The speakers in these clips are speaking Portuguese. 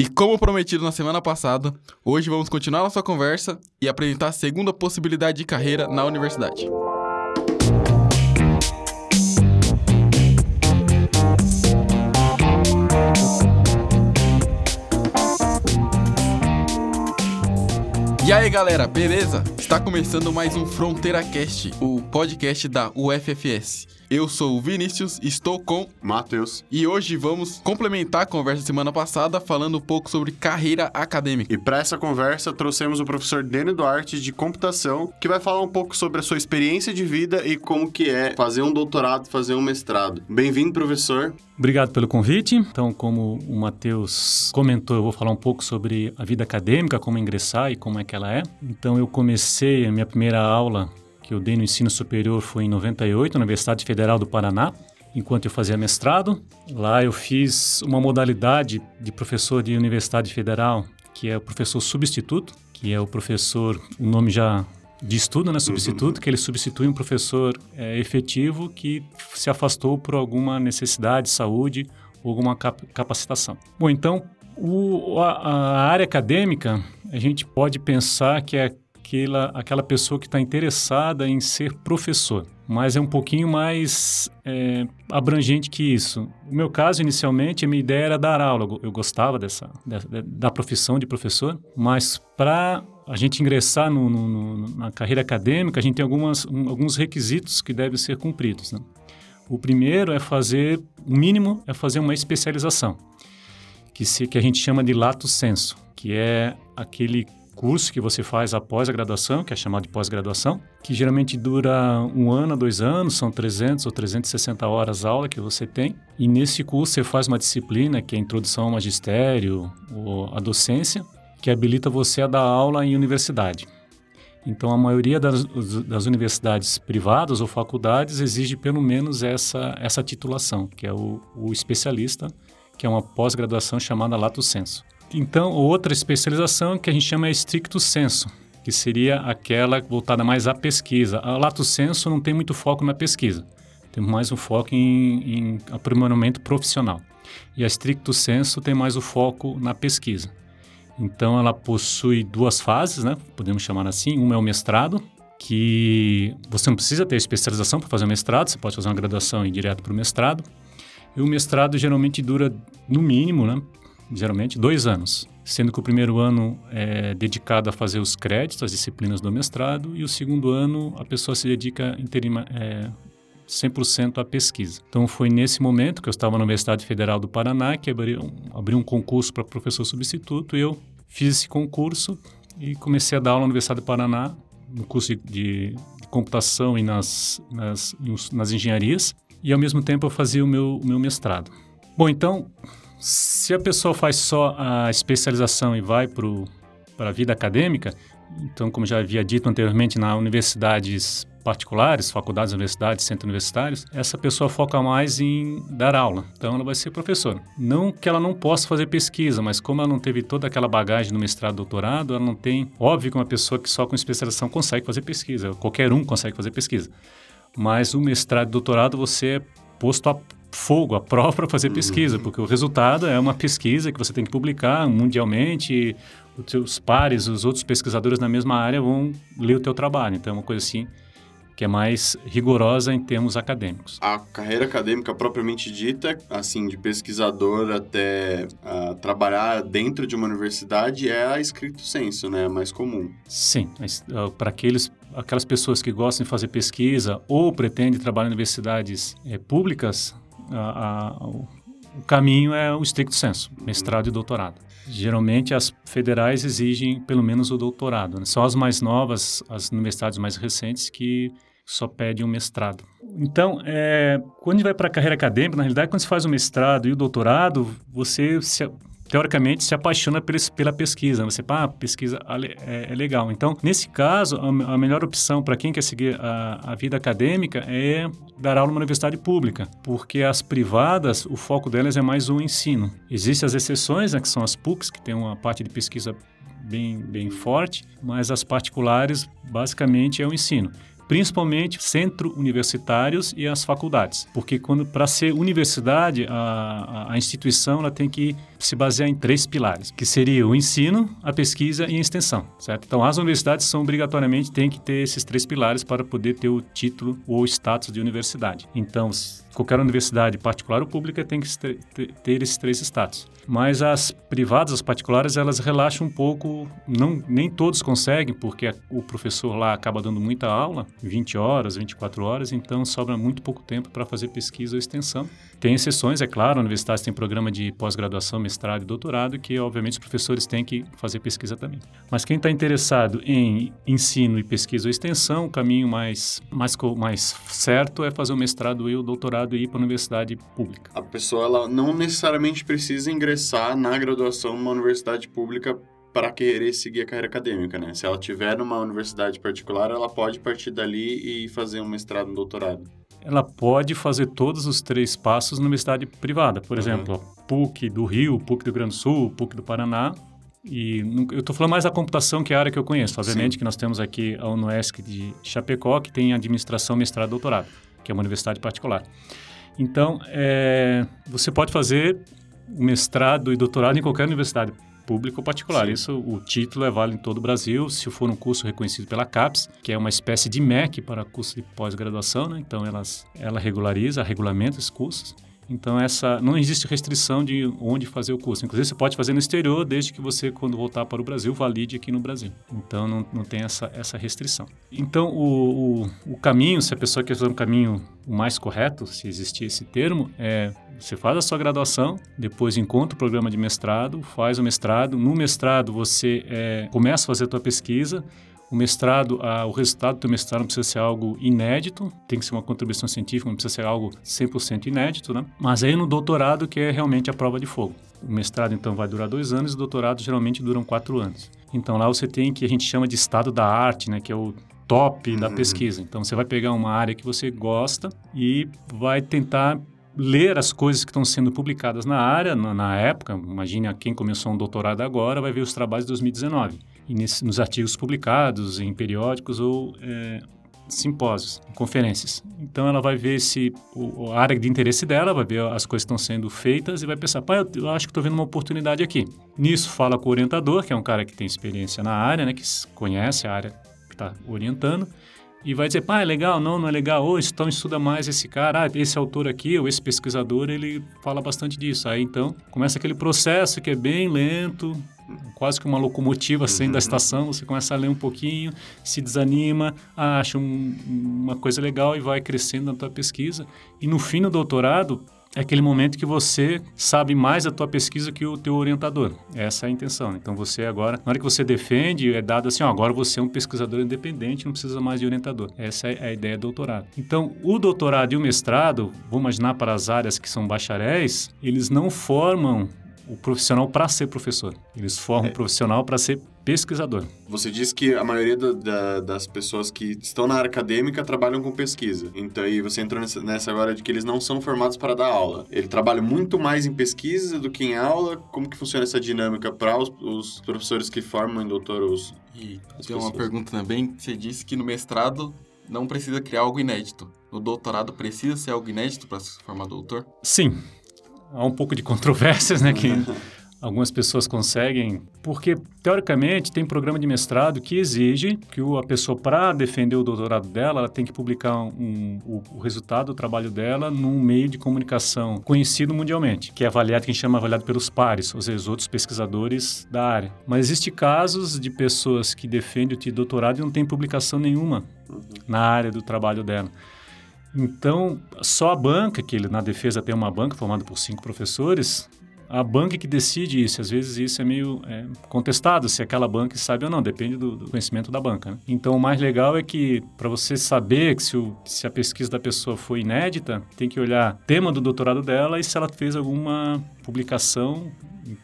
E como prometido na semana passada, hoje vamos continuar nossa conversa e apresentar a segunda possibilidade de carreira na universidade. Aí galera, beleza? Está começando mais um Fronteira Cast, o podcast da UFFS. Eu sou o Vinícius, estou com Matheus. E hoje vamos complementar a conversa da semana passada falando um pouco sobre carreira acadêmica. E para essa conversa trouxemos o professor Dene Duarte de computação, que vai falar um pouco sobre a sua experiência de vida e como que é fazer um doutorado, fazer um mestrado. Bem-vindo, professor. Obrigado pelo convite. Então, como o Matheus comentou, eu vou falar um pouco sobre a vida acadêmica, como ingressar e como é que ela é. Então, eu comecei a minha primeira aula que eu dei no ensino superior foi em 98, na Universidade Federal do Paraná, enquanto eu fazia mestrado. Lá eu fiz uma modalidade de professor de Universidade Federal, que é o professor substituto, que é o professor, o nome já de estudo, né, substituto, uhum. que ele substitui um professor é, efetivo que se afastou por alguma necessidade, saúde ou alguma cap capacitação. Bom, então, o, a, a área acadêmica, a gente pode pensar que é aquela, aquela pessoa que está interessada em ser professor, mas é um pouquinho mais é, abrangente que isso. No meu caso, inicialmente, a minha ideia era dar aula, eu gostava dessa, dessa da profissão de professor, mas para a gente ingressar no, no, no, na carreira acadêmica, a gente tem algumas, um, alguns requisitos que devem ser cumpridos. Né? O primeiro é fazer, o mínimo é fazer uma especialização, que, se, que a gente chama de lato senso, que é aquele curso que você faz após a graduação, que é chamado de pós-graduação, que geralmente dura um ano dois anos, são 300 ou 360 horas aula que você tem. E nesse curso você faz uma disciplina que é a Introdução ao Magistério ou a Docência, que habilita você a dar aula em universidade. Então, a maioria das, das, universidades privadas ou faculdades exige pelo menos essa, essa titulação, que é o, o especialista, que é uma pós-graduação chamada Lato Senso. Então, outra especialização que a gente chama é stricto senso, que seria aquela voltada mais à pesquisa. A lato senso não tem muito foco na pesquisa, tem mais um foco em, em aprimoramento profissional. E a stricto senso tem mais o foco na pesquisa. Então, ela possui duas fases, né? podemos chamar assim. Uma é o mestrado, que você não precisa ter especialização para fazer o mestrado, você pode fazer uma graduação e ir direto para o mestrado. E o mestrado geralmente dura, no mínimo, né, geralmente dois anos, sendo que o primeiro ano é dedicado a fazer os créditos, as disciplinas do mestrado, e o segundo ano a pessoa se dedica interima, é, 100% à pesquisa. Então foi nesse momento que eu estava na Universidade Federal do Paraná que abri um, abri um concurso para professor substituto, e eu fiz esse concurso e comecei a dar aula na Universidade do Paraná, no curso de, de computação e nas, nas, nas engenharias, e ao mesmo tempo eu fazia o meu, o meu mestrado. Bom, então, se a pessoa faz só a especialização e vai para a vida acadêmica, então, como já havia dito anteriormente, nas universidades particulares, faculdades, universidades, centros universitários, essa pessoa foca mais em dar aula. Então, ela vai ser professora. Não que ela não possa fazer pesquisa, mas como ela não teve toda aquela bagagem no mestrado, doutorado, ela não tem. Óbvio que uma pessoa que só com especialização consegue fazer pesquisa. Qualquer um consegue fazer pesquisa. Mas o mestrado e doutorado você é posto a fogo, a prova para fazer pesquisa, uhum. porque o resultado é uma pesquisa que você tem que publicar mundialmente, os seus pares, os outros pesquisadores na mesma área vão ler o teu trabalho. Então é uma coisa assim que é mais rigorosa em termos acadêmicos. A carreira acadêmica propriamente dita, assim, de pesquisador até uh, trabalhar dentro de uma universidade é a escrito senso, né? É mais comum. Sim, uh, para aqueles aquelas pessoas que gostam de fazer pesquisa ou pretendem trabalhar em universidades é, públicas, a, a, o caminho é o estricto senso, mestrado e doutorado. Geralmente as federais exigem pelo menos o doutorado. Né? Só as mais novas, as universidades mais recentes que só pedem um mestrado. Então, é, quando a gente vai para a carreira acadêmica, na realidade, quando você faz o mestrado e o doutorado, você se, teoricamente, se apaixona pela pesquisa. Você, pá, ah, pesquisa é, é, legal. Então, nesse caso, a, a melhor opção para quem quer seguir a, a, vida acadêmica é dar aula numa universidade pública, porque as privadas, o foco delas é mais o ensino. Existem as exceções, né, que são as PUCs, que tem uma parte de pesquisa bem, bem forte, mas as particulares, basicamente, é o ensino. Principalmente centro universitários e as faculdades, porque quando para ser universidade a, a, instituição ela tem que se basear em três pilares, que seria o ensino, a pesquisa e a extensão, certo? Então as universidades são obrigatoriamente têm que ter esses três pilares para poder ter o título ou status de universidade. Então qualquer universidade particular ou pública tem que ter esses três status. Mas as privadas, as particulares, elas relaxam um pouco, não, nem todos conseguem, porque o professor lá acaba dando muita aula, 20 horas, 24 horas, então sobra muito pouco tempo para fazer pesquisa ou extensão. Tem exceções, é claro, universidades têm programa de pós-graduação, mestrado e doutorado, que obviamente os professores têm que fazer pesquisa também. Mas quem está interessado em ensino e pesquisa ou extensão, o caminho mais, mais, mais certo é fazer o mestrado e o doutorado e ir para a universidade pública. A pessoa ela não necessariamente precisa ingressar na graduação numa universidade pública para querer seguir a carreira acadêmica, né? Se ela tiver numa universidade particular, ela pode partir dali e fazer um mestrado, um doutorado. Ela pode fazer todos os três passos na universidade privada. Por uhum. exemplo, PUC do Rio, PUC do Rio Grande do Sul, PUC do Paraná. E eu estou falando mais da computação, que é a área que eu conheço. Obviamente Sim. que nós temos aqui a UNESC de Chapecó, que tem administração, mestrado e doutorado, que é uma universidade particular. Então, é, você pode fazer mestrado e doutorado em qualquer universidade pública ou particular. Sim. Isso, o título é válido em todo o Brasil, se for um curso reconhecido pela CAPES, que é uma espécie de MEC para curso de pós-graduação, né? Então, elas, ela regulariza, regulamenta esses cursos. Então, essa não existe restrição de onde fazer o curso. Inclusive, você pode fazer no exterior, desde que você, quando voltar para o Brasil, valide aqui no Brasil. Então, não, não tem essa, essa restrição. Então, o, o, o caminho, se a pessoa quer fazer um caminho mais correto, se existir esse termo, é você faz a sua graduação, depois encontra o programa de mestrado, faz o mestrado. No mestrado, você é, começa a fazer a tua pesquisa, o mestrado, a, o resultado do mestrado não precisa ser algo inédito, tem que ser uma contribuição científica, não precisa ser algo 100% inédito, né? Mas aí no doutorado que é realmente a prova de fogo. O mestrado, então, vai durar dois anos e o doutorado geralmente duram quatro anos. Então lá você tem que a gente chama de estado da arte, né? Que é o top uhum. da pesquisa. Então você vai pegar uma área que você gosta e vai tentar ler as coisas que estão sendo publicadas na área, na, na época, imagine quem começou um doutorado agora, vai ver os trabalhos de 2019 e nesse, nos artigos publicados em periódicos ou é, simpósios, conferências. Então ela vai ver se o, a área de interesse dela, vai ver as coisas que estão sendo feitas e vai pensar, pai, eu, acho que estou vendo uma oportunidade aqui. Nisso fala com o orientador, que é um cara que tem experiência na área, né, que conhece a área que está orientando, e vai dizer, pá, é legal, não, não é legal, ou então estuda mais esse cara, ah, esse autor aqui, ou esse pesquisador, ele fala bastante disso. Aí então começa aquele processo que é bem lento, quase que uma locomotiva saindo uhum. da estação, você começa a ler um pouquinho, se desanima, acha um, uma coisa legal e vai crescendo na tua pesquisa. E no fim do doutorado, é aquele momento que você sabe mais da tua pesquisa que o teu orientador. Essa é a intenção. Então você agora, na hora que você defende, é dado assim, ó, agora você é um pesquisador independente, não precisa mais de orientador. Essa é a ideia do doutorado. Então, o doutorado e o mestrado, vou imaginar para as áreas que são bacharéis, eles não formam o profissional para ser professor. Eles formam é. o profissional para ser pesquisador. Você disse que a maioria do, da, das pessoas que estão na área acadêmica trabalham com pesquisa. Então, aí você entrou nessa, nessa agora de que eles não são formados para dar aula. Ele trabalha muito mais em pesquisa do que em aula. Como que funciona essa dinâmica para os, os, professores que formam em doutor os, E tem uma pergunta também. Você disse que no mestrado não precisa criar algo inédito. No doutorado precisa ser algo inédito para se formar doutor? Sim há um pouco de controvérsias, né? Que algumas pessoas conseguem, porque teoricamente tem programa de mestrado que exige que a pessoa para defender o doutorado dela, ela tem que publicar um, o, o, resultado do trabalho dela num meio de comunicação conhecido mundialmente, que é avaliado, que a gente chama avaliado pelos pares, ou seja, os outros pesquisadores da área. Mas existe casos de pessoas que defendem o doutorado e não tem publicação nenhuma na área do trabalho dela. Então, só a banca, que ele, na defesa tem uma banca formada por cinco professores, a banca que decide isso. Às vezes isso é meio é, contestado, se aquela banca sabe ou não, depende do, do conhecimento da banca. Né? Então, o mais legal é que, para você saber que se, o, se, a pesquisa da pessoa foi inédita, tem que olhar o tema do doutorado dela e se ela fez alguma publicação em,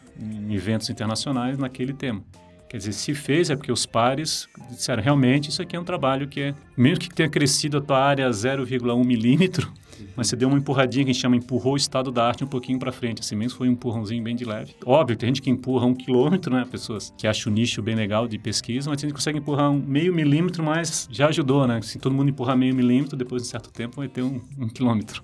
em eventos internacionais naquele tema. Quer dizer, se fez é porque os pares disseram, realmente, isso aqui é um trabalho que é, mesmo que tenha crescido a tua área 0,1 milímetro, mas você deu uma empurradinha que a gente chama empurrou o estado da arte um pouquinho para frente, assim mesmo foi um empurrãozinho bem de leve. Óbvio, tem gente que empurra um quilômetro, né, pessoas que acham o nicho bem legal de pesquisa, mas a gente consegue empurrar um meio milímetro, mas já ajudou, né? Se todo mundo empurrar meio milímetro, depois de certo tempo vai ter um, um quilômetro.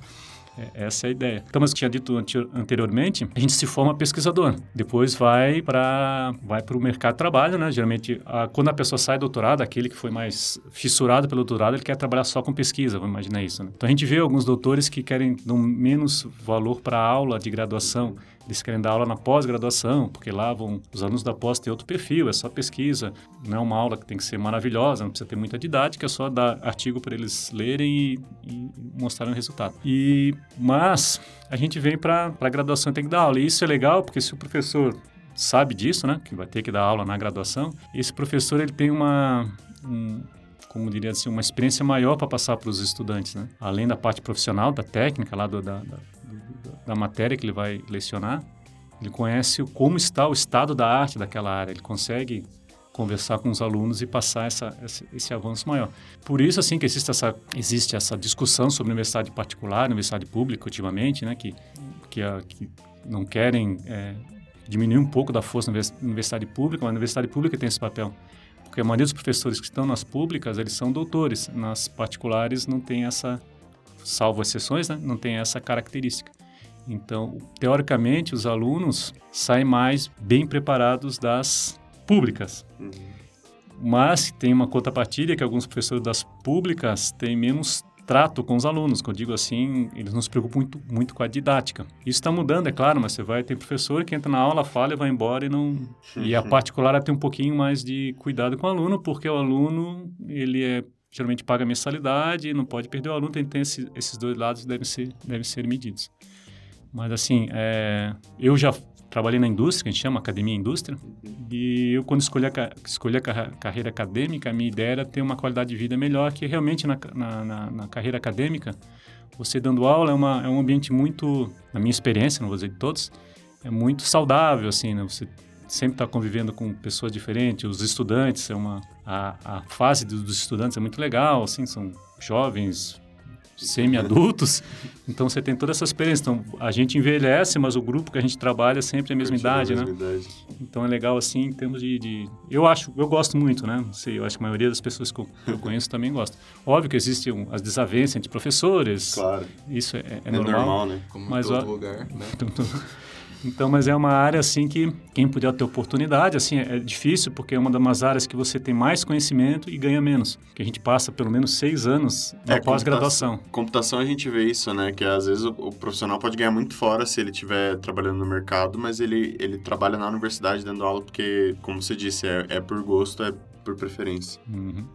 É, essa é a ideia. Então, mas tinha dito anteriormente, a gente se forma pesquisador. Depois vai para vai o mercado de trabalho, né? Geralmente, a, quando a pessoa sai do doutorado, aquele que foi mais fissurado pelo doutorado, ele quer trabalhar só com pesquisa, vamos imaginar isso. Né? Então, a gente vê alguns doutores que querem dar menos valor para a aula de graduação eles querem dar aula na pós-graduação, porque lá vão os alunos da pós ter outro perfil, é só pesquisa, não é uma aula que tem que ser maravilhosa, não precisa ter muita didática, é só dar artigo para eles lerem e, e mostrarem o resultado. E mas a gente vem para a graduação e tem que dar aula. E isso é legal porque se o professor sabe disso, né, que vai ter que dar aula na graduação, esse professor ele tem uma um, como diria assim, uma experiência maior para passar para os estudantes, né? Além da parte profissional, da técnica lá do, da, da da matéria que ele vai lecionar, ele conhece como está o estado da arte daquela área, ele consegue conversar com os alunos e passar essa, esse, esse, avanço maior. Por isso, assim, que existe essa, existe essa discussão sobre universidade particular, universidade pública, ultimamente, né, que, que, a, que não querem é, diminuir um pouco da força da universidade pública, mas a universidade pública tem esse papel. Porque a maioria dos professores que estão nas públicas, eles são doutores. Nas particulares não tem essa, salvo exceções, né, não tem essa característica. Então, teoricamente, os alunos saem mais bem preparados das públicas. Uhum. Mas tem uma contrapartida que alguns professores das públicas têm menos trato com os alunos, que eu digo assim, eles não se preocupam muito, muito com a didática. Isso está mudando, é claro, mas você vai ter professor que entra na aula, fala e vai embora e não... E a particular tem um pouquinho mais de cuidado com o aluno, porque o aluno, ele é geralmente paga mensalidade, não pode perder o aluno, tem, tem esse, esses dois lados devem ser, devem ser medidos. Mas assim, é, eu já trabalhei na indústria, que a gente chama Academia Indústria, e eu quando escolhi a, escolhi a carreira acadêmica, a minha ideia era ter uma qualidade de vida melhor, que realmente na, na, na, na carreira acadêmica, você dando aula é, uma, é um ambiente muito, na minha experiência, não vou dizer de todos, é muito saudável, assim, né? Você sempre está convivendo com pessoas diferentes, os estudantes, é uma, a, a fase dos estudantes é muito legal, assim, são jovens, semi-adultos. Então você tem toda essa experiência. Então a gente envelhece, mas o grupo que a gente trabalha é sempre a mesma idade, a mesma né? Idade. Então é legal assim em termos de, de, eu acho, eu gosto muito, né? Não sei, eu acho que a maioria das pessoas que eu, eu conheço também gosta. Óbvio que existem as desavenças entre professores. Claro. Isso é, é, é normal, normal, né? Como mas, todo ó, lugar, né? Então, mas é uma área assim que quem puder ter oportunidade, assim, é difícil porque é uma das áreas que você tem mais conhecimento e ganha menos. Que a gente passa pelo menos seis anos na é, pós-graduação. Computação, computação a gente vê isso, né? Que às vezes o, o profissional pode ganhar muito fora se ele estiver trabalhando no mercado, mas ele, ele trabalha na universidade dando aula porque, como você disse, é, é por gosto, é por preferência. Uhum.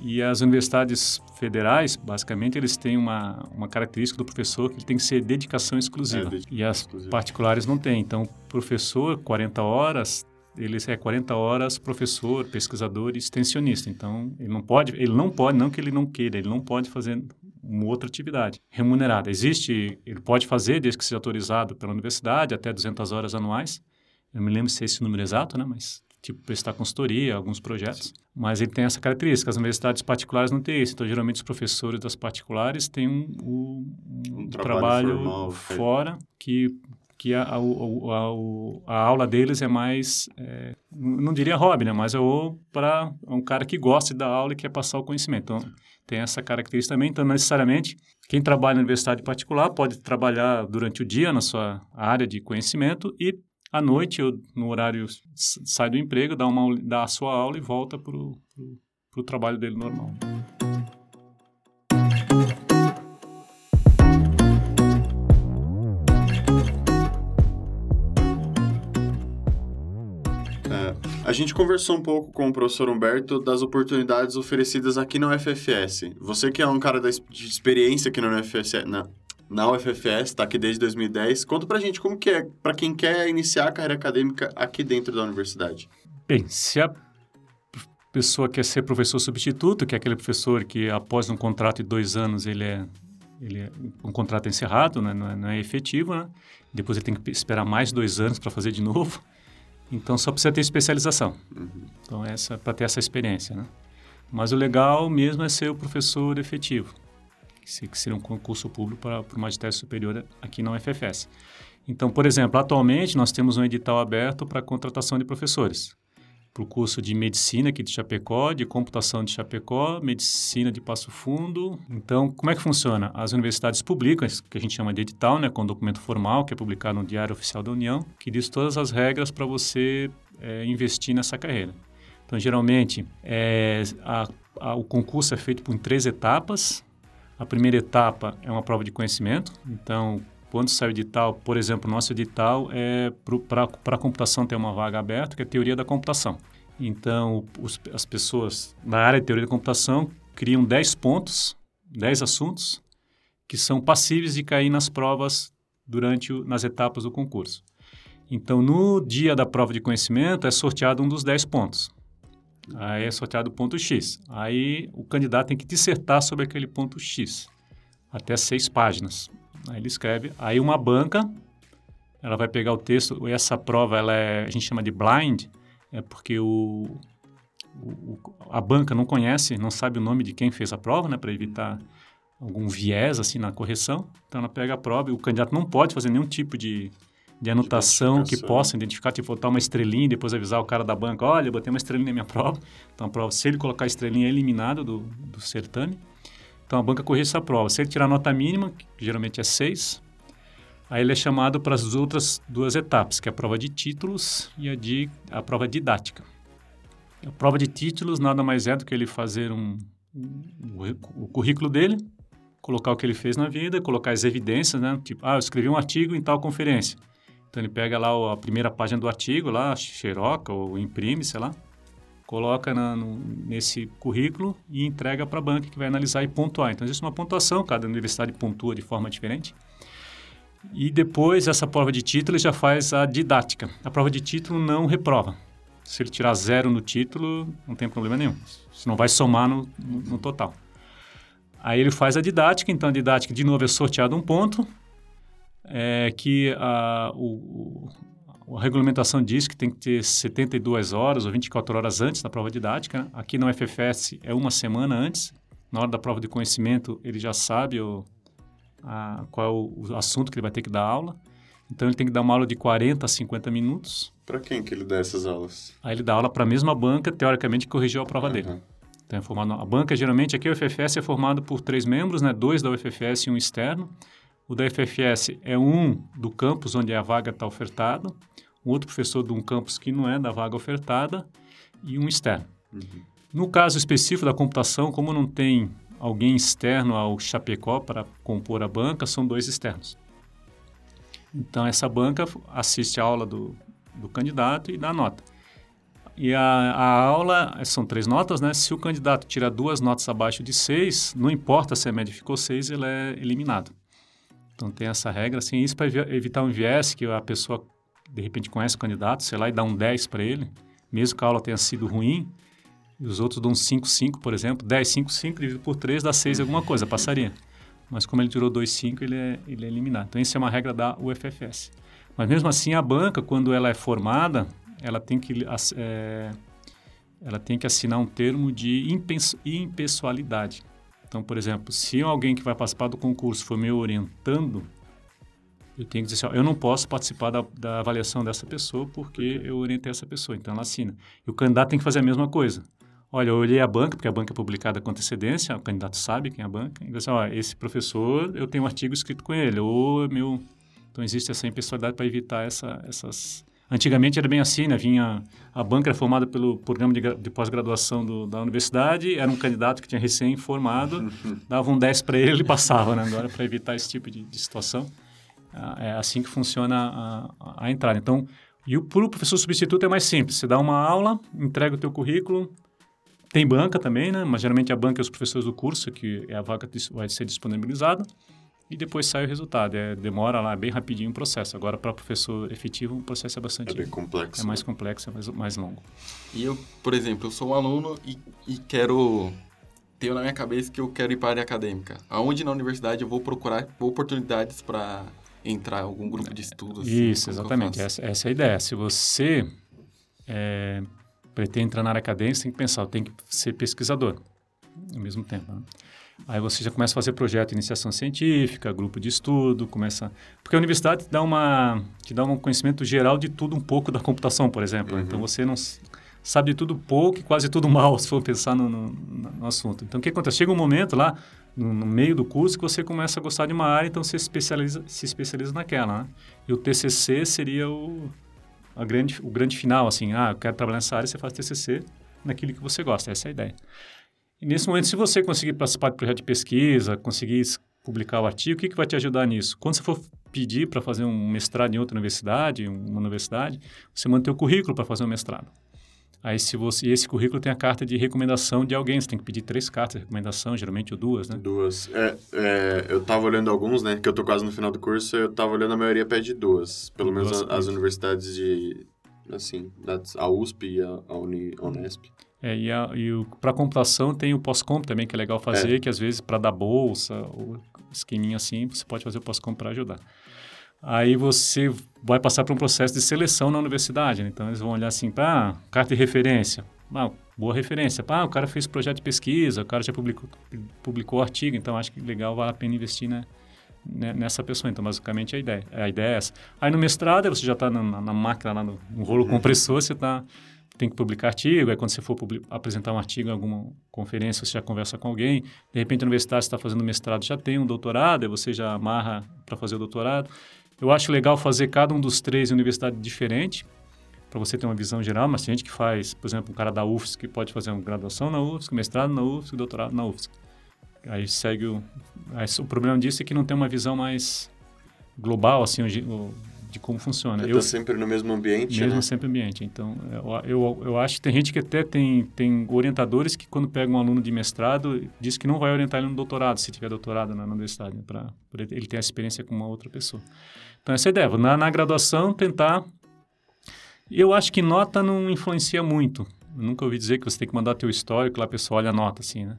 E as universidades federais, basicamente, eles têm uma, uma característica do professor que ele tem que ser dedicação exclusiva. É, dedicação e as exclusiva. particulares não têm. Então, professor, 40 horas, ele é 40 horas professor, pesquisador e extensionista. Então, ele não pode, ele não pode, não que ele não queira, ele não pode fazer uma outra atividade remunerada. Existe, ele pode fazer desde que seja autorizado pela universidade até 200 horas anuais. Eu me lembro se é esse número exato, né, mas tipo prestar consultoria, alguns projetos. Mas ele tem essa característica, as universidades particulares não têm isso. Então, geralmente, os professores das particulares têm um, um, um, um trabalho, trabalho fora que que a, a, a, a, aula deles é mais, é, não diria hobby, né? Mas é para um cara que gosta da aula e quer passar o conhecimento. Então, tem essa característica também. Então, necessariamente, quem trabalha na universidade particular pode trabalhar durante o dia na sua área de conhecimento e à noite, eu, no horário, sai do emprego, dá, uma, dá a sua aula e volta para o trabalho dele normal. É, a gente conversou um pouco com o professor Humberto das oportunidades oferecidas aqui na UFFS. Você que é um cara de experiência aqui na UFFS, na, na UFFS, está aqui desde 2010. Conta pra gente como que é para quem quer iniciar a carreira acadêmica aqui dentro da universidade. Bem, se a pessoa quer ser professor substituto, que é aquele professor que após um contrato de dois anos ele é, ele é um contrato é encerrado, né? não, é, não é efetivo, né? depois ele tem que esperar mais dois anos para fazer de novo. Então só precisa ter especialização. Uhum. Então essa para ter essa experiência, né? Mas o legal mesmo é ser o professor efetivo que seria um concurso público para, para o magistério superior aqui na UFFS. Então, por exemplo, atualmente nós temos um edital aberto para contratação de professores para o curso de medicina aqui de Chapecó, de computação de Chapecó, medicina de Passo Fundo. Então, como é que funciona? As universidades publicam, que a gente chama de edital, né, com documento formal, que é publicado no Diário Oficial da União, que diz todas as regras para você é, investir nessa carreira. Então, geralmente, é, a, a, o concurso é feito por três etapas. A primeira etapa é uma prova de conhecimento. Então, quando sai o edital, por exemplo, nosso edital é para a computação ter uma vaga aberta, que é a teoria da computação. Então, os, as pessoas na área de teoria da computação criam 10 pontos, 10 assuntos, que são passíveis de cair nas provas durante o, nas etapas do concurso. Então, no dia da prova de conhecimento, é sorteado um dos 10 pontos. Aí é sorteado o ponto X. Aí o candidato tem que dissertar sobre aquele ponto X, até seis páginas. Aí ele escreve. Aí uma banca, ela vai pegar o texto. Essa prova, ela é, a gente chama de blind, é porque o, o, a banca não conhece, não sabe o nome de quem fez a prova, né, para evitar algum viés assim na correção. Então ela pega a prova e o candidato não pode fazer nenhum tipo de, de anotação que possa identificar, tipo botar uma estrelinha e depois avisar o cara da banca, olha, eu botei uma estrelinha na minha prova. Então a prova, se ele colocar a estrelinha, é eliminado do, do certame. Então a banca corrige essa prova. Se ele tirar a nota mínima, que geralmente é 6, aí ele é chamado para as outras duas etapas, que é a prova de títulos e a, de, a prova didática. A prova de títulos nada mais é do que ele fazer um, um, o currículo dele, colocar o que ele fez na vida, colocar as evidências, né? Tipo, ah, eu escrevi um artigo em tal conferência. Então ele pega lá a primeira página do artigo, lá, xeroca ou imprime, sei lá, coloca na, no, nesse currículo e entrega para a banca que vai analisar e pontuar. Então, existe uma pontuação, cada universidade pontua de forma diferente. E depois, essa prova de título, ele já faz a didática. A prova de título não reprova. Se ele tirar zero no título, não tem problema nenhum. Você não vai somar no, no, no total. Aí ele faz a didática, então a didática, de novo, é sorteado um ponto, é que a, o, a regulamentação diz que tem que ter 72 horas ou 24 horas antes da prova didática. Né? Aqui no FFS é uma semana antes. Na hora da prova de conhecimento, ele já sabe o, a, qual é o, o, assunto que ele vai ter que dar aula. Então, ele tem que dar uma aula de 40 a 50 minutos. Para quem que ele dá essas aulas? Aí ele dá aula para a mesma banca, teoricamente, que corrigiu a prova uhum. dele. Então, é formado, a banca, geralmente, aqui o FFS é formado por três membros, né? dois da UFFS e um externo. O da FFS é um do campus onde a vaga está ofertada um outro professor de um campus que não é da vaga ofertada e um externo. Uhum. No caso específico da computação, como não tem alguém externo ao Chapecó para compor a banca, são dois externos. Então, essa banca assiste a aula do, do candidato e dá nota. E a, a, aula são três notas, né? Se o candidato tira duas notas abaixo de seis, não importa se a média ficou seis, ele é eliminado. Então tem essa regra, assim, isso para evitar um viés que a pessoa de repente conhece o candidato, sei lá, e dá um 10 para ele, mesmo que a aula tenha sido ruim, e os outros dão 5, 5, por exemplo, 10, 5, 5 dividido por 3 dá 6 alguma coisa, passaria. Mas como ele tirou 2, 5, ele é, ele é eliminado. Então, isso é uma regra da UFFS. Mas mesmo assim, a banca, quando ela é formada, ela tem que, é, ela tem que assinar um termo de impessoalidade. Então, por exemplo, se alguém que vai participar do concurso for me orientando, eu tenho que dizer assim, ó, eu não posso participar da, da, avaliação dessa pessoa porque eu orientei essa pessoa, então ela assina. E o candidato tem que fazer a mesma coisa. Olha, eu olhei a banca, porque a banca é publicada com antecedência, o candidato sabe quem é a banca, e assim, ó, esse professor, eu tenho um artigo escrito com ele, ou meu... Então, existe essa impessoalidade para evitar essa, essas... Antigamente era bem assim, né? Vinha... A banca era formada pelo programa de, de pós-graduação da universidade, era um candidato que tinha recém-formado, dava um 10 para ele, ele passava, né? Agora, para evitar esse tipo de, de situação. Ah, é assim que funciona a, a entrada. Então, e o para o professor substituto é mais simples. Você dá uma aula, entrega o teu currículo, tem banca também, né? Mas geralmente a banca é os professores do curso, que é a vaga vai ser disponibilizada, e depois sai o resultado. É, demora lá, é bem rapidinho o processo. Agora, para professor efetivo, o processo é bastante... É bem complexo. É mais né? complexo, é mais, mais longo. E eu, por exemplo, eu sou um aluno e, e quero tenho na minha cabeça que eu quero ir para a área acadêmica. Aonde na universidade eu vou procurar oportunidades para entrar em algum grupo de estudos? Assim, Isso, exatamente. Essa, essa, é a ideia. Se você é, pretende entrar na área acadêmica, você tem que pensar, tem que ser pesquisador. ao mesmo tempo. Né? Aí você já começa a fazer projeto de iniciação científica, grupo de estudo, começa... Porque a universidade te dá, uma, te dá um conhecimento geral de tudo um pouco da computação, por exemplo. Uhum. Então você não sabe de tudo pouco e quase tudo mal, se for pensar no, no, no assunto. Então o que acontece? Chega um momento lá, no, no, meio do curso, que você começa a gostar de uma área, então você se especializa, se especializa naquela. Né? E o TCC seria o, a grande, o grande final, assim, ah, eu quero trabalhar nessa área, você faz TCC naquilo que você gosta, essa é a ideia. E nesse momento, se você conseguir participar de projeto de pesquisa, conseguir publicar o artigo, o que, que vai te ajudar nisso? Quando você for pedir para fazer um mestrado em outra universidade, uma universidade, você mantém o currículo para fazer um mestrado. Aí, se você, esse currículo tem a carta de recomendação de alguém, você tem que pedir três cartas de recomendação, geralmente ou duas, né? Duas. É, é, eu estava olhando alguns, né? Que eu tô quase no final do curso, eu estava olhando a maioria pede duas. Pelo duas menos a, as universidades de, assim, a USP e a, a Uni, Unesp. É, e, e para computação tem o pós-comp também, que é legal fazer, é. que às vezes para dar bolsa ou esqueminha assim, você pode fazer o pós-comp para ajudar. Aí você vai passar por um processo de seleção na universidade. Né? Então, eles vão olhar assim, pá, carta de referência. Ah, boa referência. Pá, o cara fez projeto de pesquisa, o cara já publicou, publicou artigo, então acho que legal, vale a pena investir né, nessa pessoa. Então, basicamente, a ideia, a ideia é essa. Aí, no mestrado, você já está na, na, máquina, lá no, no rolo uhum. compressor, você tá, tem que publicar artigo. Aí, quando você for apresentar um artigo em alguma conferência, você já conversa com alguém. De repente, a universidade está fazendo mestrado, já tem um doutorado, aí você já amarra para fazer o doutorado. Eu acho legal fazer cada um dos três em universidade diferente, para você ter uma visão geral, mas tem gente que faz, por exemplo, um cara da UFSC que pode fazer uma graduação na UFSC, mestrado na UFSC, doutorado na UFSC. Aí segue o... Aí, o problema disso é que não tem uma visão mais global, assim, o, de como funciona. Eu sempre no mesmo ambiente, Mesmo né? sempre ambiente. Então, eu, eu, eu acho que tem gente que até tem, tem orientadores que quando pega um aluno de mestrado, diz que não vai orientar ele no doutorado, se tiver doutorado na, na universidade, né? para ele ter a experiência com uma outra pessoa. Então, essa é a ideia. Na, na graduação, tentar... Eu acho que nota não influencia muito. Eu nunca ouvi dizer que você tem que mandar teu histórico, lá a pessoa olha a nota, assim, né?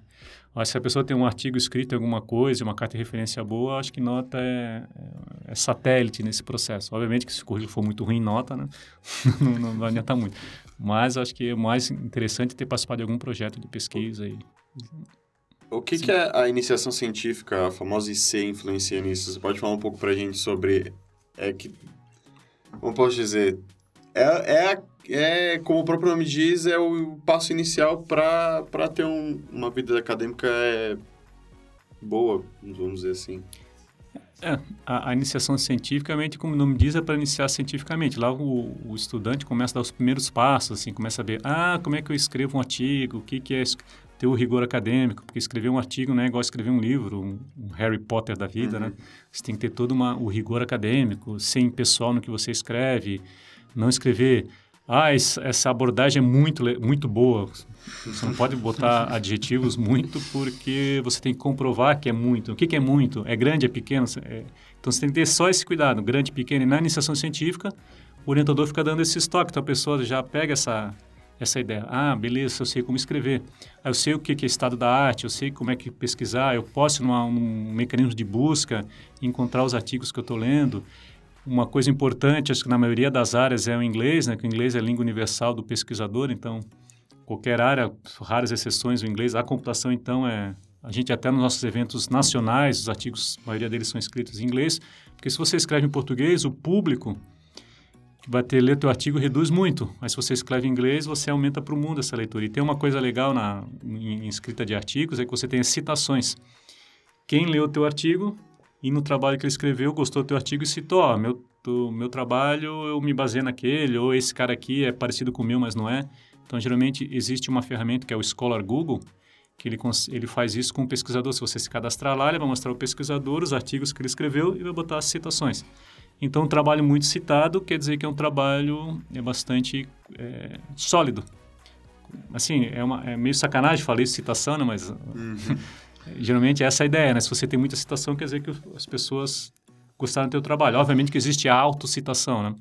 Se a pessoa tem um artigo escrito em alguma coisa, uma carta de referência boa, acho que nota é, é, é satélite nesse processo. Obviamente que se o currículo for muito ruim, nota, né? não, não, vai adiantar muito. Mas acho que é mais interessante ter participado de algum projeto de pesquisa. E... O que, que é a iniciação científica, a famosa IC, influencia nisso? Você pode falar um pouco para a gente sobre... É que, como posso dizer, é, é a é, como o próprio nome diz, é o passo inicial para ter um, uma vida acadêmica é, boa, vamos dizer assim. É, a, a, iniciação cientificamente, como o nome diz, é para iniciar cientificamente. Lá o, o, estudante começa a dar os primeiros passos, assim, começa a ver, ah, como é que eu escrevo um artigo, o que, que é ter o rigor acadêmico, porque escrever um artigo não é igual escrever um livro, um, um Harry Potter da vida, né? uhum. né? Você tem que ter todo uma, o rigor acadêmico, ser impessoal no que você escreve, não escrever ah, essa abordagem é muito, muito boa. Você não pode botar adjetivos muito porque você tem que comprovar que é muito. O que, que é muito? É grande, é pequeno? É... Então, você tem que ter só esse cuidado, grande, pequeno. E na iniciação científica, o orientador fica dando esse estoque. Então, a pessoa já pega essa, essa ideia. Ah, beleza, eu sei como escrever. Ah, eu sei o que é estado da arte, eu sei como é que pesquisar, eu posso, num mecanismo de busca, encontrar os artigos que eu estou lendo. Uma coisa importante, acho que na maioria das áreas é o inglês, né? Que o inglês é a língua universal do pesquisador, então qualquer área, raras exceções, o inglês. A computação, então, é... A gente até nos nossos eventos nacionais, os artigos, a maioria deles são escritos em inglês, porque se você escreve em português, o público que vai ter ler teu artigo reduz muito. Mas se você escreve em inglês, você aumenta para o mundo essa leitura. E tem uma coisa legal na em, em escrita de artigos, é que você tem as citações. Quem leu o teu artigo e no trabalho que ele escreveu, gostou do teu artigo e citou, ó, meu, do, meu trabalho eu me baseei naquele, ou esse cara aqui é parecido com o meu, mas não é. Então, geralmente, existe uma ferramenta que é o Scholar Google, que ele, ele faz isso com o pesquisador. Se você se cadastrar lá, ele vai mostrar o pesquisador, os artigos que ele escreveu e vai botar as citações. Então, um trabalho muito citado quer dizer que é um trabalho é bastante é, sólido. Assim, é, uma, é meio sacanagem falar isso, citação, né? mas uhum. Geralmente essa é a ideia, né? Se você tem muita citação, quer dizer que as pessoas gostaram do teu trabalho. Obviamente que existe a autocitação, né?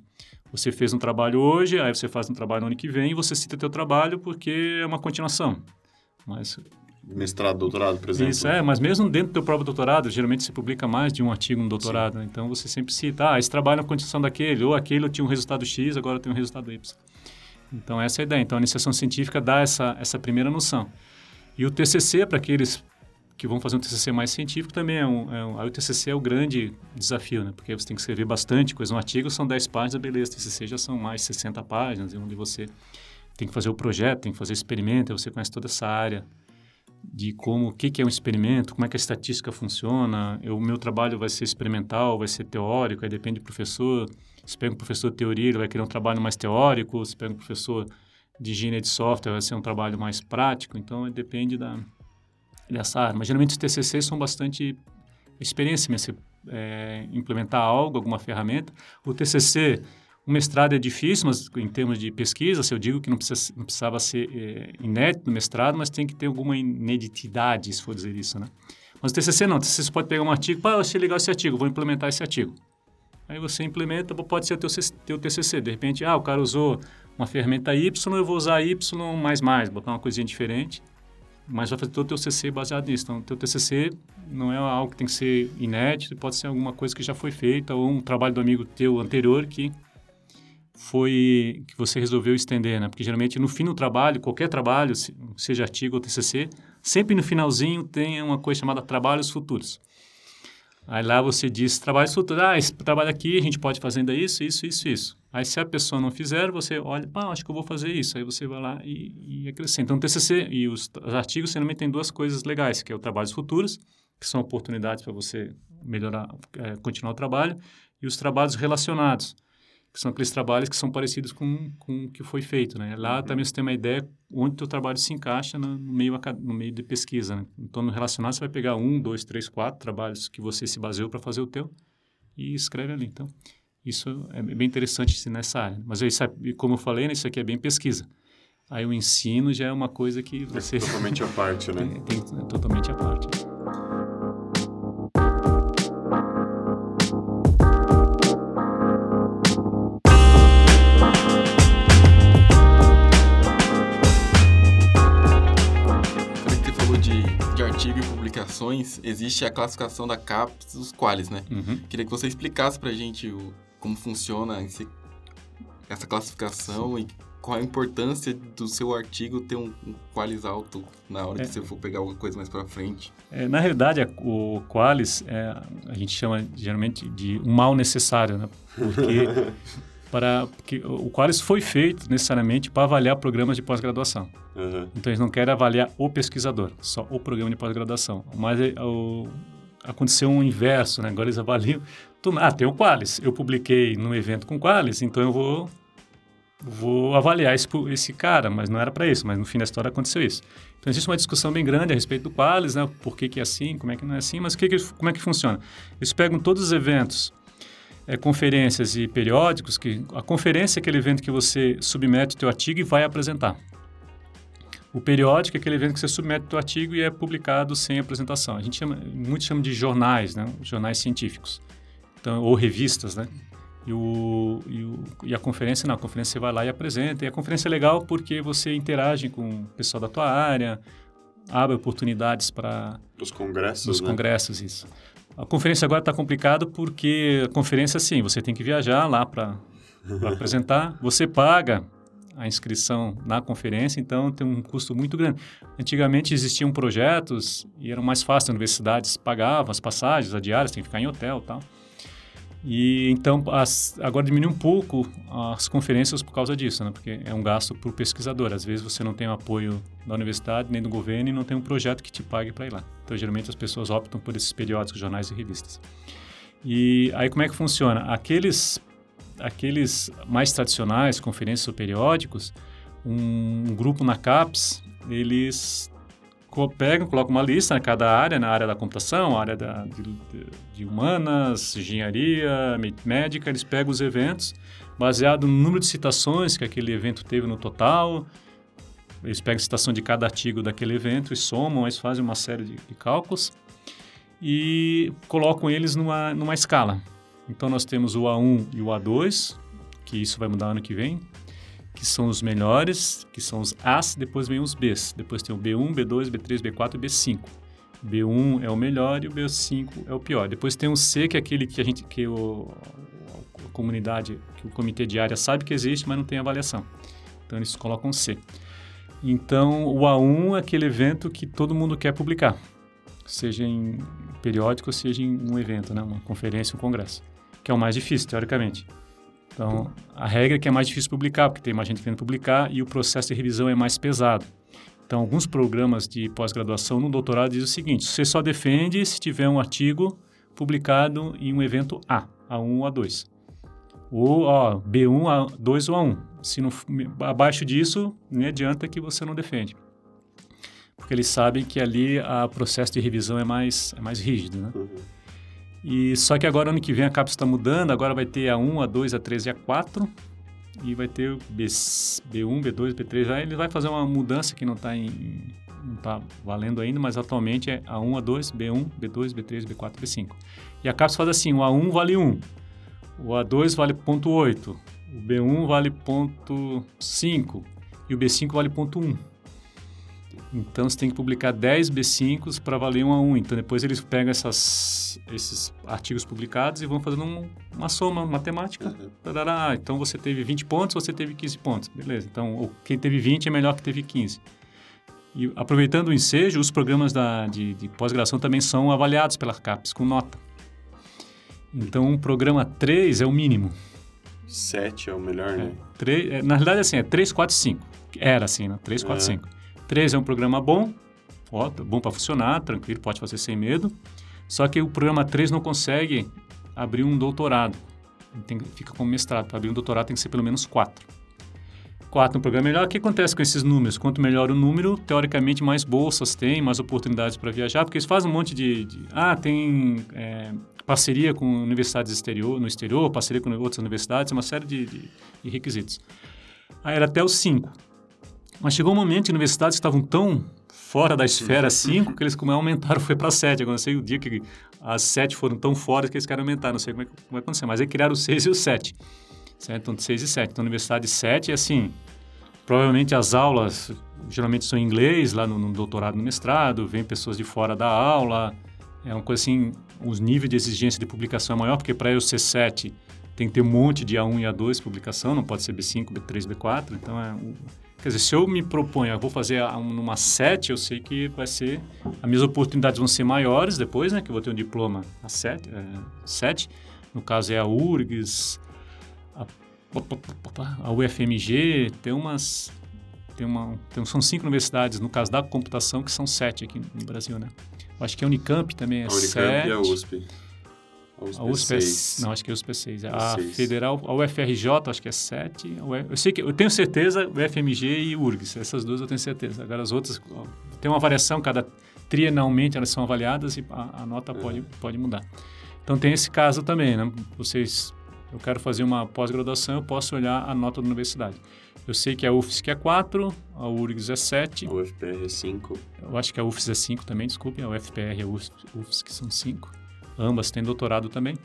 Você fez um trabalho hoje, aí você faz um trabalho no ano que vem e você cita teu trabalho porque é uma continuação. Mas mestrado, doutorado, por exemplo. Isso é, mas mesmo dentro do teu próprio doutorado, geralmente se publica mais de um artigo no doutorado, né? então você sempre cita, ah, esse trabalho é uma continuação daquele, ou aquele eu tinha um resultado X, agora eu tenho um resultado Y. Então essa é a ideia. Então a iniciação científica dá essa essa primeira noção. E o TCC, para aqueles que vão fazer um TCC mais científico, também é um, é um... Aí o TCC é o grande desafio, né? Porque você tem que escrever bastante coisa. Um artigo são 10 páginas, beleza. TCC já são mais 60 páginas, onde você tem que fazer o projeto, tem que fazer experimento, você conhece toda essa área de como, o que, que é um experimento, como é que a estatística funciona. O meu trabalho vai ser experimental, vai ser teórico, aí depende do professor. Se pega um professor de teoria, ele vai querer um trabalho mais teórico. Se pega um professor de engenharia de software, vai ser um trabalho mais prático. Então, depende da, Mas, geralmente, os TCCs são bastante experiência mesmo. É, implementar algo, alguma ferramenta. O TCC o mestrado é difícil, mas em termos de pesquisa, se eu digo que não, precisa, não precisava ser é, inédito no mestrado, mas tem que ter alguma ineditidade, se for dizer isso, né? Mas o TCC não, o TCC você pode pegar um artigo, pá, eu achei legal esse artigo, vou implementar esse artigo. Aí você implementa, pode ser o teu, teu TCC. De repente, ah, o cara usou uma ferramenta Y, eu vou usar Y mais mais, botar uma coisinha diferente, mas vai fazer todo o teu TCC baseado nisso. Então, o teu TCC não é algo que tem que ser inédito, pode ser alguma coisa que já foi feita ou um trabalho do amigo teu anterior que foi que você resolveu estender, né? Porque geralmente no fim do trabalho, qualquer trabalho, seja artigo ou TCC, sempre no finalzinho tem uma coisa chamada trabalhos futuros. Aí lá você diz trabalhos futuros, ah, esse trabalho aqui a gente pode fazer ainda isso, isso, isso, isso. Aí se a pessoa não fizer, você olha, pá, acho que eu vou fazer isso. Aí você vai lá e, e acrescenta. Então o TCC e os, os artigos geralmente tem duas coisas legais, que é o trabalhos futuros, que são oportunidades para você melhorar, é, continuar o trabalho, e os trabalhos relacionados, que são aqueles trabalhos que são parecidos com, com o que foi feito, né? Lá uhum. também você tem uma ideia onde o teu trabalho se encaixa no, no meio, no meio de pesquisa, né? Então, no relacionado, você vai pegar um, dois, três, quatro trabalhos que você se baseou para fazer o teu e escreve ali. Então, isso é bem interessante nessa área. Mas, isso, como eu falei, né, isso aqui é bem pesquisa. Aí o ensino já é uma coisa que você... É totalmente à parte, né? tem, tem, é totalmente à parte. existe a classificação da CAPES dos quales, né? Uhum. Queria que você explicasse pra gente o, como funciona esse, essa classificação Sim. e qual a importância do seu artigo ter um, um qualis alto na hora é. que você for pegar alguma coisa mais para frente. É, na realidade, o qualis é, a gente chama geralmente de um mal necessário, né? Porque para porque o Qualis foi feito necessariamente para avaliar programas de pós-graduação. Uhum. Então eles não querem avaliar o pesquisador, só o programa de pós-graduação. Mas é, o, aconteceu um inverso, né? Agora eles avaliam. Ah, tem o Qualis. Eu publiquei no evento com Qualis, então eu vou vou avaliar esse, esse cara, mas não era para isso. Mas no fim da história aconteceu isso. Então existe uma discussão bem grande a respeito do Qualis, né? Por que, que é assim, como é que não é assim, mas que que, como é que funciona? Eles pegam todos os eventos é, conferências e periódicos, que a conferência é aquele evento que você submete o teu artigo e vai apresentar. O periódico é aquele evento que você submete o artigo e é publicado sem apresentação. A gente chama, muitos chamam de jornais, né? jornais científicos, então, ou revistas, né? E, o, e, o, e, a conferência, não, a conferência você vai lá e apresenta. E a conferência é legal porque você interage com o pessoal da tua área, abre oportunidades para... Os congressos, Os né? congressos, isso. A conferência agora está complicado porque a conferência, sim, você tem que viajar lá para apresentar. Você paga a inscrição na conferência, então tem um custo muito grande. Antigamente existiam projetos e eram mais fáceis, as universidades pagavam as passagens, as diárias, tem que ficar em hotel e tal. E então as, agora diminui um pouco as conferências por causa disso, né? Porque é um gasto para o pesquisador. Às vezes você não tem o apoio da universidade nem do governo e não tem um projeto que te pague para ir lá. Então geralmente as pessoas optam por esses periódicos, jornais e revistas. E aí como é que funciona? Aqueles aqueles mais tradicionais, conferências ou periódicos, um, um grupo na CAPES, eles pegam, colocam uma lista em cada área, na área da computação, área da, de, de, humanas, engenharia, médica, eles pegam os eventos, baseado no número de citações que aquele evento teve no total, eles pegam a citação de cada artigo daquele evento e somam, eles fazem uma série de, de cálculos e colocam eles numa, numa escala. Então, nós temos o A1 e o A2, que isso vai mudar ano que vem, que são os melhores, que são os As, depois vem os Bs. Depois tem o B1, B2, B3, B4 e B5. B1 é o melhor e o B5 é o pior. Depois tem o C, que é aquele que a gente que o, a comunidade, que o comitê de área sabe que existe, mas não tem avaliação. Então eles colocam C. Então, o A1 é aquele evento que todo mundo quer publicar, seja em periódico, seja em um evento, né? uma conferência, um congresso, que é o mais difícil, teoricamente. Então, a regra é que é mais difícil publicar, porque tem mais gente querendo publicar e o processo de revisão é mais pesado. Então, alguns programas de pós-graduação no doutorado dizem o seguinte: você só defende se tiver um artigo publicado em um evento A, A1 ou A2. Ou ó, B1, A2 ou A1. Se não, abaixo disso, nem adianta que você não defende. Porque eles sabem que ali o processo de revisão é mais, é mais rígido, né? Uhum. E só que agora, ano que vem, a CAPES está mudando, agora vai ter A1, A2, A3 e A4, e vai ter o B, B1, B2, B3, aí ele vai fazer uma mudança que não está tá valendo ainda, mas atualmente é A1, A2, B1, B2, B3, B4, B5. E a CAPES faz assim, o A1 vale 1, o A2 vale ponto 8, o B1 vale ponto 5 e o B5 vale ponto 1. Então você tem que publicar 10 B5s para valer um a um. Então depois eles pegam essas, esses artigos publicados e vão fazendo um, uma soma matemática. Uhum. Então você teve 20 pontos, você teve 15 pontos. Beleza. Então quem teve 20 é melhor que teve 15. E aproveitando o ensejo, os programas da, de, de pós-graduação também são avaliados pela CAPES com nota. Então o programa 3 é o mínimo. 7 é o melhor, né? É, 3, é, na realidade, assim, é 3, 4, 5. Era assim, né? 3, 4, 5. 3 é um programa bom, ó, bom para funcionar, tranquilo, pode fazer sem medo. Só que o programa 3 não consegue abrir um doutorado. Tem, fica como mestrado. Para abrir um doutorado tem que ser pelo menos 4. 4 um programa melhor. O que acontece com esses números? Quanto melhor o número, teoricamente mais bolsas tem, mais oportunidades para viajar, porque eles fazem um monte de... de ah, tem é, parceria com universidades exterior, no exterior, parceria com outras universidades, uma série de, de, de requisitos. Aí era até os 5. Mas chegou um momento que universidades estavam tão fora da esfera 5 que eles como aumentaram, foi para 7. Agora não sei o dia que as 7 foram tão fora que eles querem aumentar, não sei como é que vai acontecer. Mas aí criaram o 6 e o 7. Certo? Então, 6 e 7. Então, universidade 7 é assim, provavelmente as aulas geralmente são em inglês, lá no, no doutorado no mestrado, vem pessoas de fora da aula, é uma coisa assim, os níveis de exigência de publicação é maior, porque para eu ser 7 tem que ter um monte de A1 e A2 publicação, não pode ser B5, B3, B4, então é Quer dizer, se eu me proponho, eu vou fazer numa 7, eu sei que vai ser... As minhas oportunidades vão ser maiores depois, né? Que eu vou ter um diploma a 7. É, 7. No caso é a URGS, a, a UFMG, tem umas... Tem uma, tem, são cinco universidades, no caso da computação, que são sete aqui no Brasil, né? Eu acho que a Unicamp também é a Unicamp sete. e a USP. A USP, é, não, acho que é a USP é 6. A Federal, a UFRJ, acho que é 7. Eu sei que eu tenho certeza o FMG e o URGS, essas duas eu tenho certeza. Agora as outras tem uma variação, cada trienalmente elas são avaliadas e a, a nota uhum. pode, pode mudar. Então tem esse caso também, né? Vocês, eu quero fazer uma pós-graduação, eu posso olhar a nota da universidade. Eu sei que a UFSC é 4, a URGS é 7. A UFPR é 5. Eu acho que a UFS é 5 também, desculpem, a UFPR e a UFSC são 5 ambas têm doutorado também.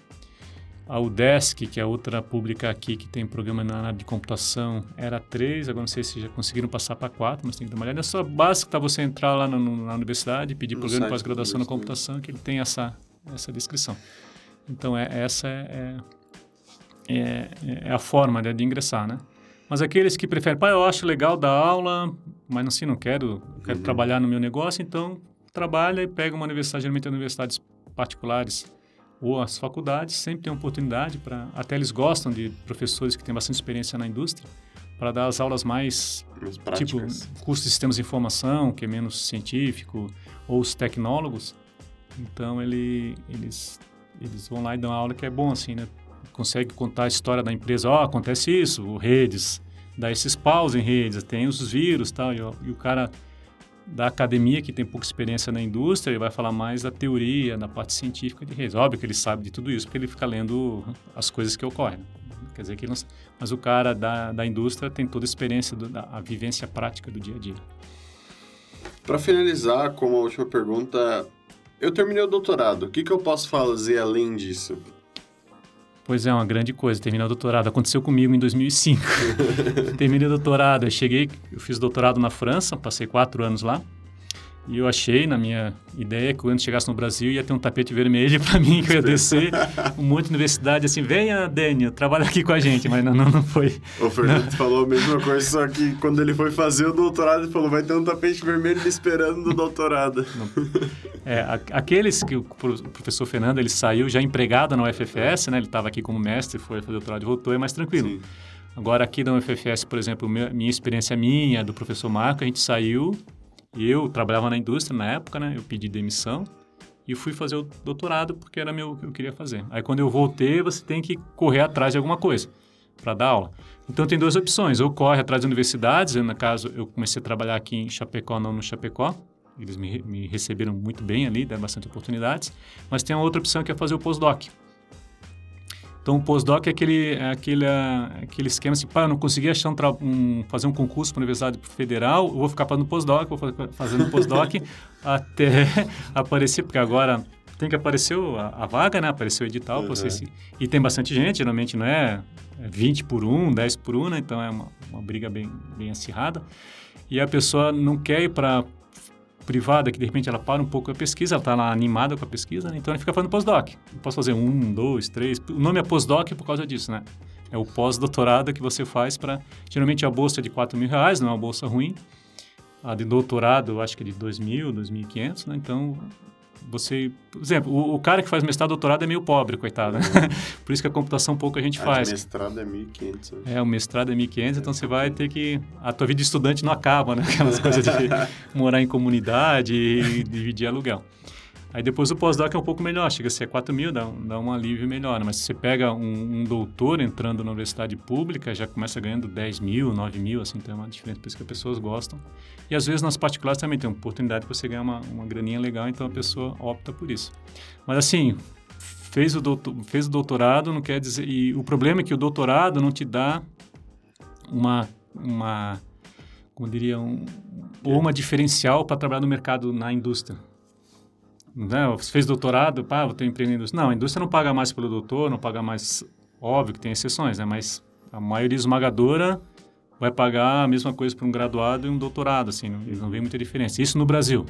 A UDESC, que é outra pública aqui que tem programa na área de computação, era três, agora não sei se já conseguiram passar para quatro, mas tem que dar uma olhada. É só básico para você entrar lá no, no, na universidade, pedir no programa de pós-graduação na computação, que ele tem essa, essa descrição. Então, é, essa é, é, é, é a forma né, de ingressar, né? Mas aqueles que preferem, pai, eu acho legal dar aula, mas assim, não quero, quero uhum. trabalhar no meu negócio, então trabalha e pega uma universidade, geralmente universidades particulares ou as faculdades sempre têm oportunidade para até eles gostam de professores que têm bastante experiência na indústria para dar as aulas mais, mais tipo curso de sistemas de informação que é menos científico ou os tecnólogos. Então ele, eles eles vão lá e dão aula que é bom assim né? Consegue contar a história da empresa ó oh, acontece isso redes dá esses paus em redes tem os vírus tal e, e o cara da academia, que tem pouca experiência na indústria, ele vai falar mais da teoria, da parte científica de redes. Óbvio que ele sabe de tudo isso, porque ele fica lendo as coisas que ocorrem. Quer dizer que não... Mas o cara da, da indústria tem toda a experiência, do, da, a vivência prática do dia a dia. Para finalizar, como a última pergunta, eu terminei o doutorado. O que, que eu posso fazer além disso? Pois é, uma grande coisa, terminar o doutorado. Aconteceu comigo em 2005. Terminei o doutorado, eu cheguei, eu fiz doutorado na França, passei quatro anos lá. E eu achei, na minha ideia, que quando chegasse no Brasil ia ter um tapete vermelho para mim, que eu ia descer um monte de universidade, assim, venha, Daniel, trabalha aqui com a gente. Mas não, não, não foi. O Fernando não. falou a mesma coisa, só que quando ele foi fazer o doutorado, ele falou, vai ter um tapete vermelho me esperando no doutorado. É, aqueles que o professor Fernando, ele saiu já empregado na UFFS, né? Ele estava aqui como mestre, foi fazer doutorado e voltou, é mais tranquilo. Sim. Agora, aqui na UFFS, por exemplo, minha experiência minha, do professor Marco, a gente saiu eu trabalhava na indústria na época, né? Eu pedi demissão e fui fazer o doutorado porque era meu que eu queria fazer. Aí quando eu voltei, você tem que correr atrás de alguma coisa para dar aula. Então tem duas opções, ou corre atrás de universidades, no caso eu comecei a trabalhar aqui em Chapecó, não no Chapecó, eles me, me receberam muito bem ali, deram bastante oportunidades, mas tem uma outra opção que é fazer o postdoc. Então, o postdoc é aquele, é aquele, é aquele esquema assim, pá, eu não consegui achar um, um, fazer um concurso para a Universidade Federal, eu vou ficar fazendo postdoc, vou fazendo postdoc até aparecer, porque agora tem que aparecer a, a vaga, né? Apareceu o edital, uhum. você se, e tem bastante gente, geralmente não é 20 por 1, 10 por 1, né? Então é uma, uma briga bem, bem acirrada. E a pessoa não quer ir para privada que de repente ela para um pouco a pesquisa, ela está lá animada com a pesquisa, né? então ela fica fazendo pós-doc. Posso fazer um, dois, três. O nome é pós-doc por causa disso, né? É o pós-doutorado que você faz para. Geralmente a bolsa é de 4 mil reais, não é uma bolsa ruim. A de doutorado, acho que é de 2 mil, 2.500, né? Então você, por exemplo, o, o, cara que faz mestrado doutorado é meio pobre, coitado. Né? por isso que a computação pouco a gente faz. O mestrado é 1.500. É, o mestrado é 1.500, então você vai ter que... A tua vida de estudante não acaba, né? Aquelas coisas de morar em comunidade e dividir aluguel. Aí depois o pós-doc é um pouco melhor, chega a ser 4 mil, dá, dá um alívio melhor. Né? Mas se você pega um, um, doutor entrando na universidade pública, já começa ganhando 10 mil, 9 mil, assim, tem uma diferença, por isso que as pessoas gostam. E às vezes nas particulares também tem uma oportunidade para você ganhar uma, uma graninha legal, então a pessoa opta por isso. Mas assim, fez o, doutor, fez o doutorado, não quer dizer... E o problema é que o doutorado não te dá uma... uma como diria, um, ou uma diferencial para trabalhar no mercado, na indústria né, você fez doutorado, pá, vou ter na indústria. Não, a indústria não paga mais pelo doutor, não paga mais, óbvio que tem exceções, né, mas a maioria esmagadora vai pagar a mesma coisa para um graduado e um doutorado, assim, não, não vê muita diferença. Isso no Brasil.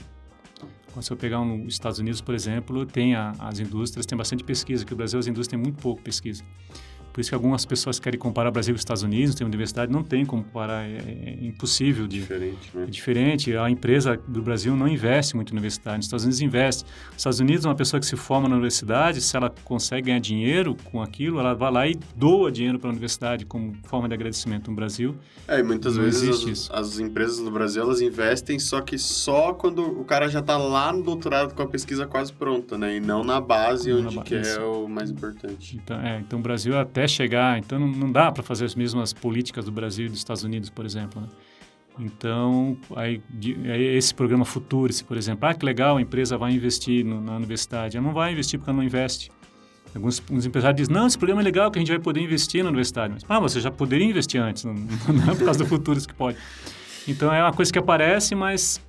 Quando você pegar nos Estados Unidos, por exemplo, tem a, as indústrias, tem bastante pesquisa, que o Brasil as indústrias têm muito pouco pesquisa. Por isso que algumas pessoas querem comparar Brasil com Estados Unidos, tem universidade, não tem como comparar, é, é impossível. De, diferente, né? É diferente. A empresa do Brasil não investe muito em universidade, nos Estados Unidos investe. Nos Estados Unidos, uma pessoa que se forma na universidade, se ela consegue ganhar dinheiro com aquilo, ela vai lá e doa dinheiro para a universidade como forma de agradecimento. No Brasil, É, e muitas vezes as, as, empresas do Brasil, elas investem, só que só quando o cara já está lá no doutorado com a pesquisa quase pronta, né? E não na base, não onde na que é o mais importante. Então, é, então o Brasil até chegar. Então, não, não dá para fazer as mesmas políticas do Brasil e dos Estados Unidos, por exemplo. Né? Então, aí, esse programa Futurice, por exemplo, ah, que legal, a empresa vai investir no, na universidade. Ela não vai investir porque ela não investe. Alguns, empresários dizem, não, esse programa é legal que a gente vai poder investir na universidade. Mas, ah, você já poderia investir antes, não, não é por causa do Futurice que pode. Então, é uma coisa que aparece, mas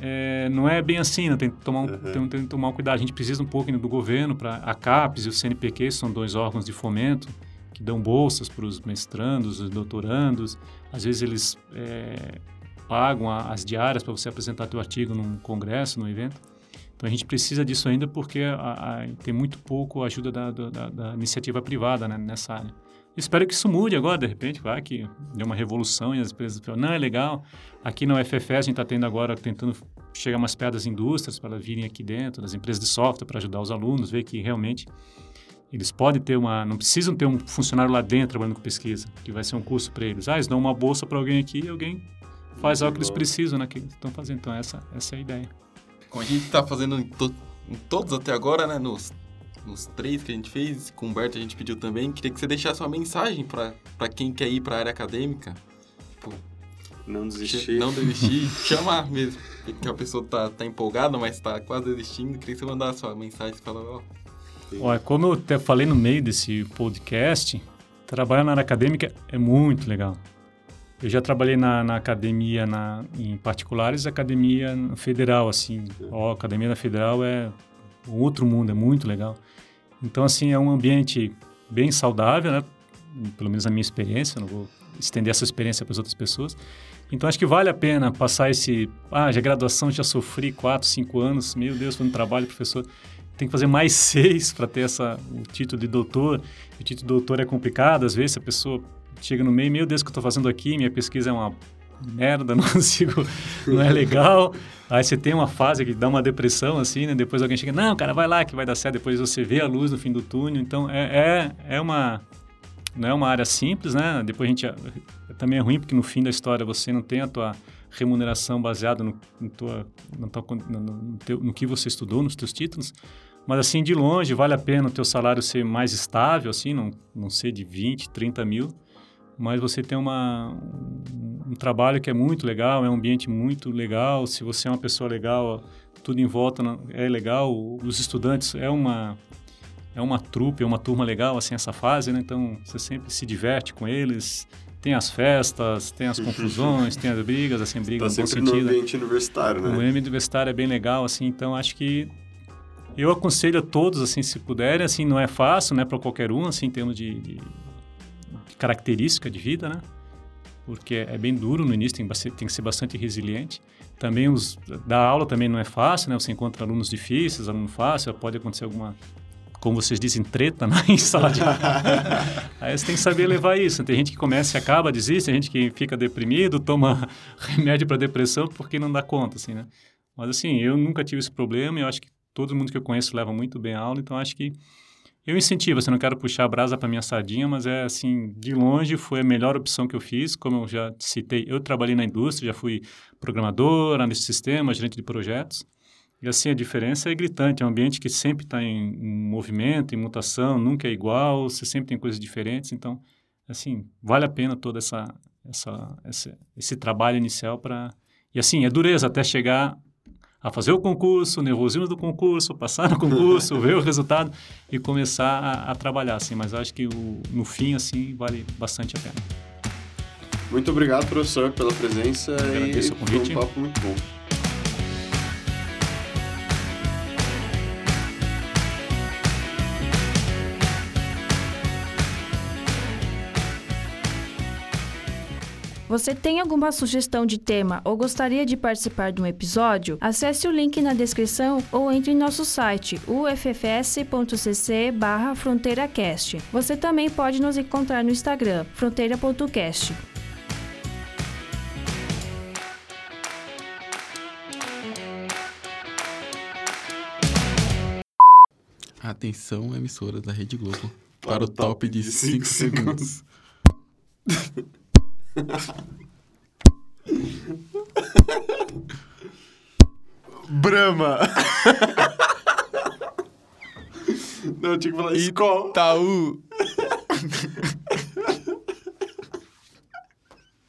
é, não é bem assim, né? tem, que tomar um, uhum. tem, tem, que tomar um cuidado. A gente precisa um pouco do governo para a CAPES e o CNPq são dois órgãos de fomento que dão bolsas para os mestrandos, os doutorandos. Às vezes eles é, pagam a, as diárias para você apresentar teu artigo num congresso, num evento. Então a gente precisa disso ainda porque a, a, tem muito pouco ajuda da, da, da iniciativa privada né, nessa área. Espero que isso mude agora, de repente, vai que deu uma revolução e as empresas falam, não, é legal. Aqui na UFFS a gente está tendo agora, tentando chegar umas pedras indústrias para virem aqui dentro, das empresas de software para ajudar os alunos, ver que realmente eles podem ter uma, não precisam ter um funcionário lá dentro trabalhando com pesquisa, que vai ser um curso para eles. Ah, eles dão uma bolsa para alguém aqui e alguém faz algo que eles precisam, né, que estão fazendo. Então essa, essa é a ideia. Como a gente está fazendo em, to em todos até agora, né, nos nos três que a gente fez, com o Humberto a gente pediu também, queria que você deixasse uma mensagem para quem quer ir para a área acadêmica. Tipo, não desistir. Não desistir, chamar mesmo. Porque a pessoa tá, tá empolgada, mas tá quase desistindo. Queria que você mandasse uma mensagem e falar, ó. Olha, como eu até falei no meio desse podcast, trabalhar na área acadêmica é muito legal. Eu já trabalhei na, na academia na, em particulares, academia federal, assim. Ó, academia da federal é outro mundo, é muito legal. Então, assim, é um ambiente bem saudável, né? Pelo menos a minha experiência, não vou estender essa experiência para as outras pessoas. Então acho que vale a pena passar esse. Ah, já graduação, já sofri quatro, cinco anos, meu Deus, foi um trabalho, professor. Tem que fazer mais seis para ter essa, o título de doutor. O título de doutor é complicado, às vezes a pessoa chega no meio, meu Deus, o que eu estou fazendo aqui? Minha pesquisa é uma merda, não consigo, não é legal. Aí você tem uma fase que dá uma depressão, assim, né? Depois alguém chega, não, cara, vai lá que vai dar certo. Depois você vê a luz no fim do túnel. Então, é, é, é uma... Não é uma área simples, né? Depois a gente... Também é ruim porque no fim da história você não tem a tua remuneração baseada no, no, tua, no, no, no, teu, no que você estudou, nos teus títulos. Mas assim, de longe, vale a pena o teu salário ser mais estável, assim, não, não ser de 20, 30 mil mas você tem uma, um trabalho que é muito legal, é um ambiente muito legal. Se você é uma pessoa legal, tudo em volta é legal. Os estudantes é uma é uma trupe, é uma turma legal assim essa fase, né? Então você sempre se diverte com eles. Tem as festas, tem as confusões, tem as brigas, assim, brigas tá no bom sentido. no ambiente universitário, né? O ambiente universitário é bem legal, assim, então acho que eu aconselho a todos, assim, se puderem, assim, não é fácil, né, para qualquer um, assim, em termos de, de característica de vida, né? Porque é bem duro no início, tem, tem que ser bastante resiliente. Também os dar aula também não é fácil, né? Você encontra alunos difíceis, aluno fácil, pode acontecer alguma como vocês dizem, treta né? em sala de Aí você tem que saber levar isso. Tem gente que começa e acaba, desiste, tem gente que fica deprimido, toma remédio para depressão porque não dá conta, assim, né? Mas assim, eu nunca tive esse problema e eu acho que todo mundo que eu conheço leva muito bem a aula, então acho que eu incentivo, assim, não quero puxar a brasa para minha sardinha, mas é assim, de longe foi a melhor opção que eu fiz, como eu já citei, eu trabalhei na indústria, já fui programador, analista de sistemas, gerente de projetos, e assim, a diferença é gritante, é um ambiente que sempre está em, em, movimento, em mutação, nunca é igual, você sempre tem coisas diferentes, então, assim, vale a pena todo essa, essa, esse, esse trabalho inicial para... E assim, é dureza até chegar a fazer o concurso, o nervosismo do concurso, passar no concurso, ver o resultado e começar a, a trabalhar, assim. Mas acho que o, no fim, assim, vale bastante a pena. Muito obrigado, professor, pela presença e o convite. foi um papo muito bom. Você tem alguma sugestão de tema ou gostaria de participar de um episódio? Acesse o link na descrição ou entre em nosso site uffs.cc fronteiracast. Você também pode nos encontrar no Instagram, fronteira.cast. Atenção, emissoras da Rede Globo, para, para o top de 5 segundos. Brahma. Não, eu tinha que falar Itaú.